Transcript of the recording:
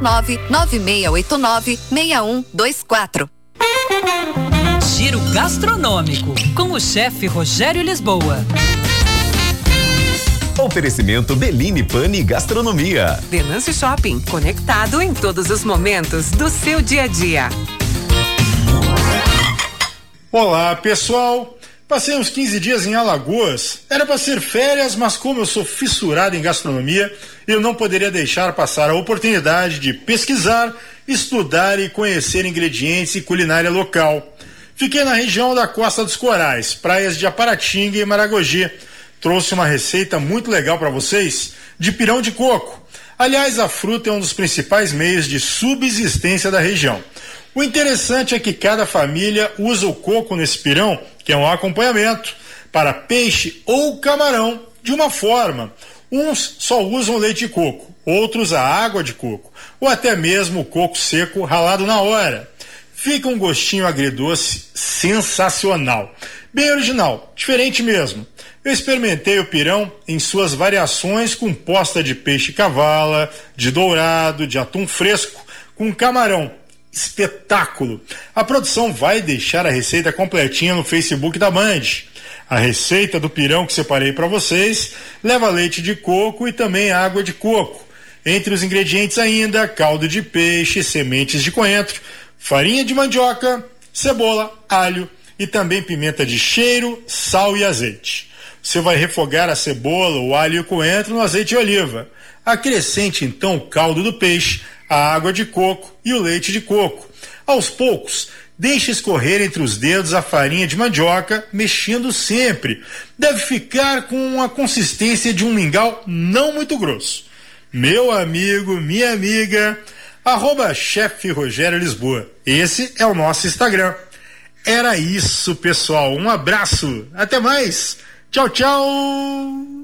996896124. Giro gastronômico com o chefe Rogério Lisboa. Oferecimento Beline Pane Gastronomia. Venâncio Shopping, conectado em todos os momentos do seu dia a dia. Olá, pessoal. Passei uns 15 dias em Alagoas. Era para ser férias, mas como eu sou fissurado em gastronomia, eu não poderia deixar passar a oportunidade de pesquisar, estudar e conhecer ingredientes e culinária local. Fiquei na região da Costa dos Corais, praias de Aparatinga e Maragogi trouxe uma receita muito legal para vocês de pirão de coco. Aliás, a fruta é um dos principais meios de subsistência da região. O interessante é que cada família usa o coco nesse pirão, que é um acompanhamento, para peixe ou camarão de uma forma. Uns só usam leite de coco, outros a água de coco, ou até mesmo o coco seco ralado na hora. Fica um gostinho agridoce sensacional. Bem original, diferente mesmo. Eu experimentei o pirão em suas variações com posta de peixe cavala, de dourado, de atum fresco, com camarão. Espetáculo! A produção vai deixar a receita completinha no Facebook da Band. A receita do pirão que separei para vocês leva leite de coco e também água de coco. Entre os ingredientes ainda, caldo de peixe, sementes de coentro, farinha de mandioca, cebola, alho e também pimenta de cheiro, sal e azeite. Você vai refogar a cebola, o alho e o coentro no azeite de oliva. Acrescente então o caldo do peixe, a água de coco e o leite de coco. Aos poucos, deixe escorrer entre os dedos a farinha de mandioca, mexendo sempre. Deve ficar com a consistência de um mingau não muito grosso. Meu amigo, minha amiga, arroba chefe Rogério Lisboa. Esse é o nosso Instagram. Era isso, pessoal. Um abraço. Até mais. Tchau, tchau!